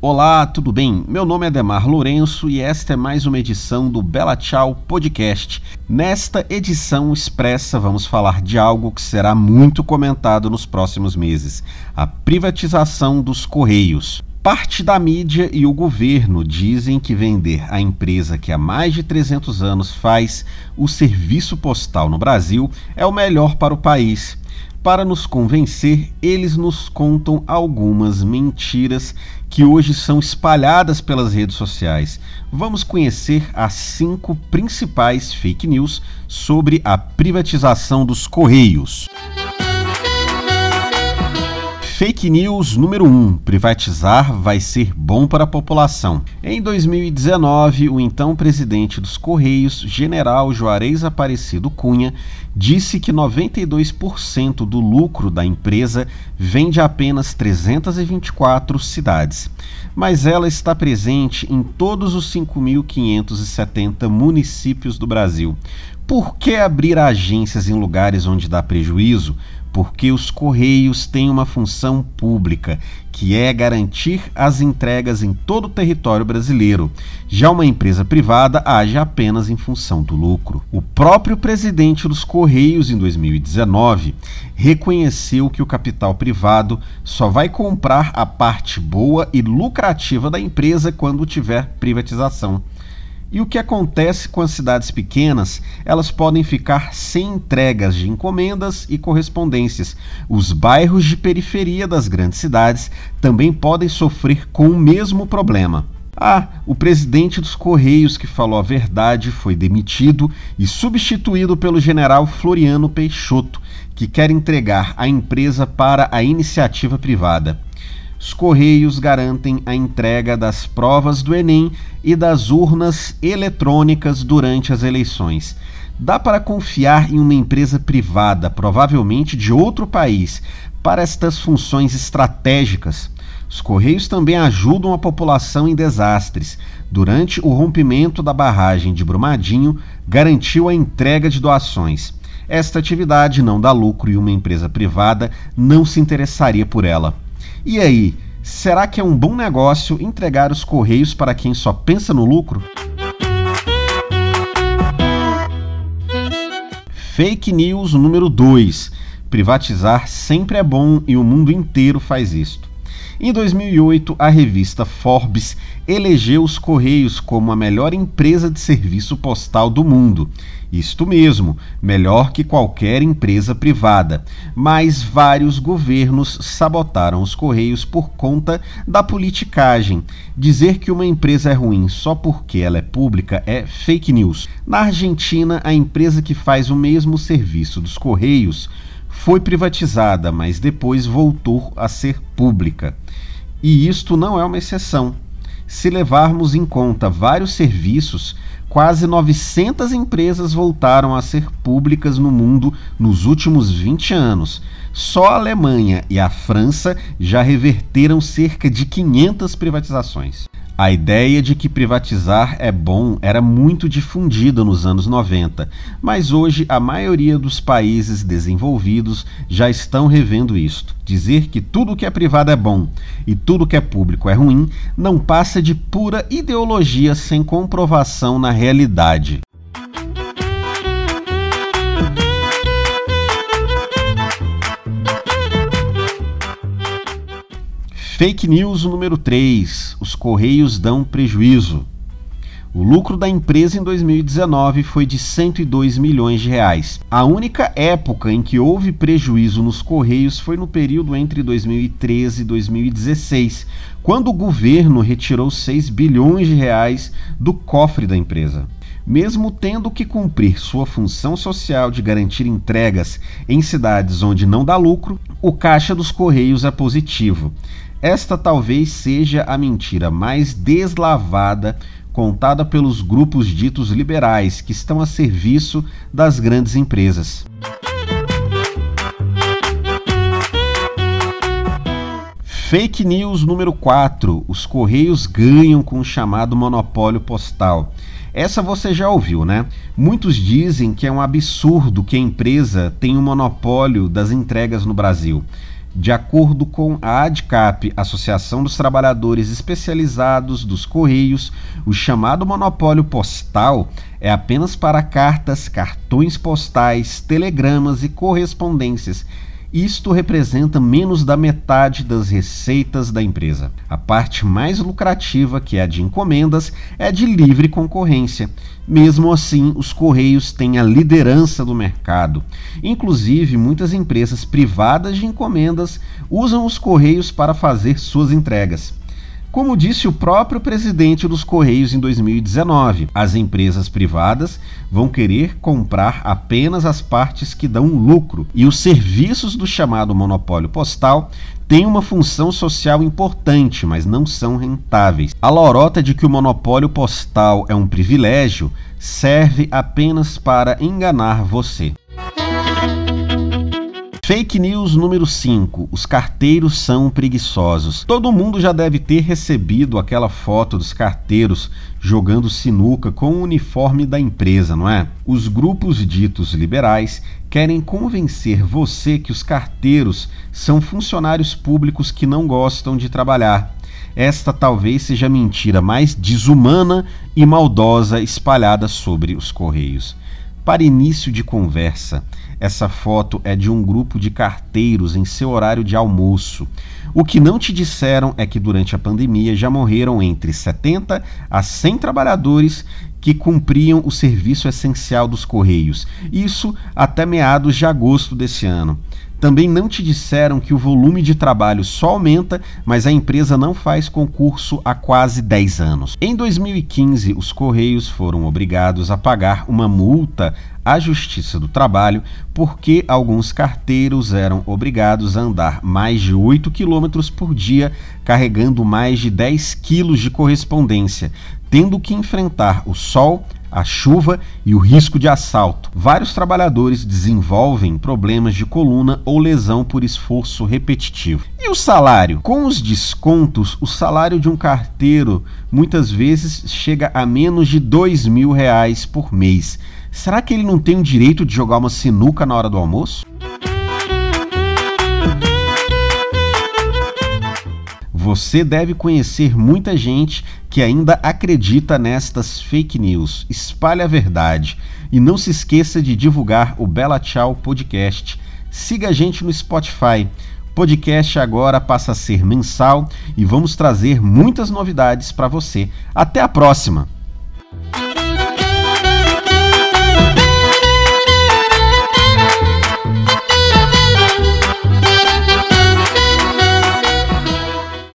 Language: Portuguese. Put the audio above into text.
Olá, tudo bem? Meu nome é Demar Lourenço e esta é mais uma edição do Bela Tchau Podcast. Nesta edição expressa, vamos falar de algo que será muito comentado nos próximos meses: a privatização dos Correios. Parte da mídia e o governo dizem que vender a empresa que há mais de 300 anos faz o serviço postal no Brasil é o melhor para o país. Para nos convencer, eles nos contam algumas mentiras que hoje são espalhadas pelas redes sociais. Vamos conhecer as cinco principais fake news sobre a privatização dos Correios. Fake news número 1: um, privatizar vai ser bom para a população. Em 2019, o então presidente dos Correios, General Juarez Aparecido Cunha, disse que 92% do lucro da empresa vem de apenas 324 cidades, mas ela está presente em todos os 5.570 municípios do Brasil. Por que abrir agências em lugares onde dá prejuízo? Porque os Correios têm uma função pública, que é garantir as entregas em todo o território brasileiro. Já uma empresa privada age apenas em função do lucro. O próprio presidente dos Correios, em 2019, reconheceu que o capital privado só vai comprar a parte boa e lucrativa da empresa quando tiver privatização. E o que acontece com as cidades pequenas? Elas podem ficar sem entregas de encomendas e correspondências. Os bairros de periferia das grandes cidades também podem sofrer com o mesmo problema. Ah, o presidente dos Correios que falou a verdade foi demitido e substituído pelo general Floriano Peixoto, que quer entregar a empresa para a iniciativa privada. Os Correios garantem a entrega das provas do Enem e das urnas eletrônicas durante as eleições. Dá para confiar em uma empresa privada, provavelmente de outro país, para estas funções estratégicas? Os Correios também ajudam a população em desastres. Durante o rompimento da barragem de Brumadinho, garantiu a entrega de doações. Esta atividade não dá lucro e uma empresa privada não se interessaria por ela. E aí, será que é um bom negócio entregar os correios para quem só pensa no lucro? Fake news número 2. Privatizar sempre é bom e o mundo inteiro faz isto. Em 2008, a revista Forbes elegeu os Correios como a melhor empresa de serviço postal do mundo. Isto mesmo, melhor que qualquer empresa privada. Mas vários governos sabotaram os Correios por conta da politicagem. Dizer que uma empresa é ruim só porque ela é pública é fake news. Na Argentina, a empresa que faz o mesmo serviço dos Correios foi privatizada, mas depois voltou a ser pública. E isto não é uma exceção. Se levarmos em conta vários serviços, quase 900 empresas voltaram a ser públicas no mundo nos últimos 20 anos. Só a Alemanha e a França já reverteram cerca de 500 privatizações. A ideia de que privatizar é bom era muito difundida nos anos 90, mas hoje a maioria dos países desenvolvidos já estão revendo isto. Dizer que tudo que é privado é bom e tudo que é público é ruim não passa de pura ideologia sem comprovação na realidade. Fake news número 3: os Correios dão prejuízo. O lucro da empresa em 2019 foi de 102 milhões de reais. A única época em que houve prejuízo nos Correios foi no período entre 2013 e 2016, quando o governo retirou 6 bilhões de reais do cofre da empresa. Mesmo tendo que cumprir sua função social de garantir entregas em cidades onde não dá lucro, o caixa dos Correios é positivo. Esta talvez seja a mentira mais deslavada contada pelos grupos ditos liberais que estão a serviço das grandes empresas. Fake news número 4: os Correios ganham com o chamado monopólio postal. Essa você já ouviu, né? Muitos dizem que é um absurdo que a empresa tenha um monopólio das entregas no Brasil. De acordo com a ADCAP, Associação dos Trabalhadores Especializados dos Correios, o chamado monopólio postal é apenas para cartas, cartões postais, telegramas e correspondências isto representa menos da metade das receitas da empresa. A parte mais lucrativa, que é a de encomendas, é de livre concorrência. Mesmo assim, os Correios têm a liderança do mercado. Inclusive, muitas empresas privadas de encomendas usam os Correios para fazer suas entregas. Como disse o próprio presidente dos Correios em 2019, as empresas privadas vão querer comprar apenas as partes que dão lucro e os serviços do chamado monopólio postal têm uma função social importante, mas não são rentáveis. A lorota de que o monopólio postal é um privilégio serve apenas para enganar você. Fake news número 5. Os carteiros são preguiçosos. Todo mundo já deve ter recebido aquela foto dos carteiros jogando sinuca com o uniforme da empresa, não é? Os grupos ditos liberais querem convencer você que os carteiros são funcionários públicos que não gostam de trabalhar. Esta talvez seja a mentira mais desumana e maldosa espalhada sobre os Correios. Para início de conversa, essa foto é de um grupo de carteiros em seu horário de almoço. O que não te disseram é que durante a pandemia já morreram entre 70 a 100 trabalhadores que cumpriam o serviço essencial dos Correios. Isso até meados de agosto desse ano. Também não te disseram que o volume de trabalho só aumenta, mas a empresa não faz concurso há quase 10 anos. Em 2015, os Correios foram obrigados a pagar uma multa à Justiça do Trabalho porque alguns carteiros eram obrigados a andar mais de 8 quilômetros por dia carregando mais de 10 quilos de correspondência, tendo que enfrentar o sol, a chuva e o risco de assalto. Vários trabalhadores desenvolvem problemas de coluna ou lesão por esforço repetitivo. E o salário? Com os descontos, o salário de um carteiro muitas vezes chega a menos de dois mil reais por mês. Será que ele não tem o direito de jogar uma sinuca na hora do almoço? Você deve conhecer muita gente que ainda acredita nestas fake news. Espalhe a verdade e não se esqueça de divulgar o Bela Tchau Podcast. Siga a gente no Spotify. Podcast agora passa a ser mensal e vamos trazer muitas novidades para você. Até a próxima!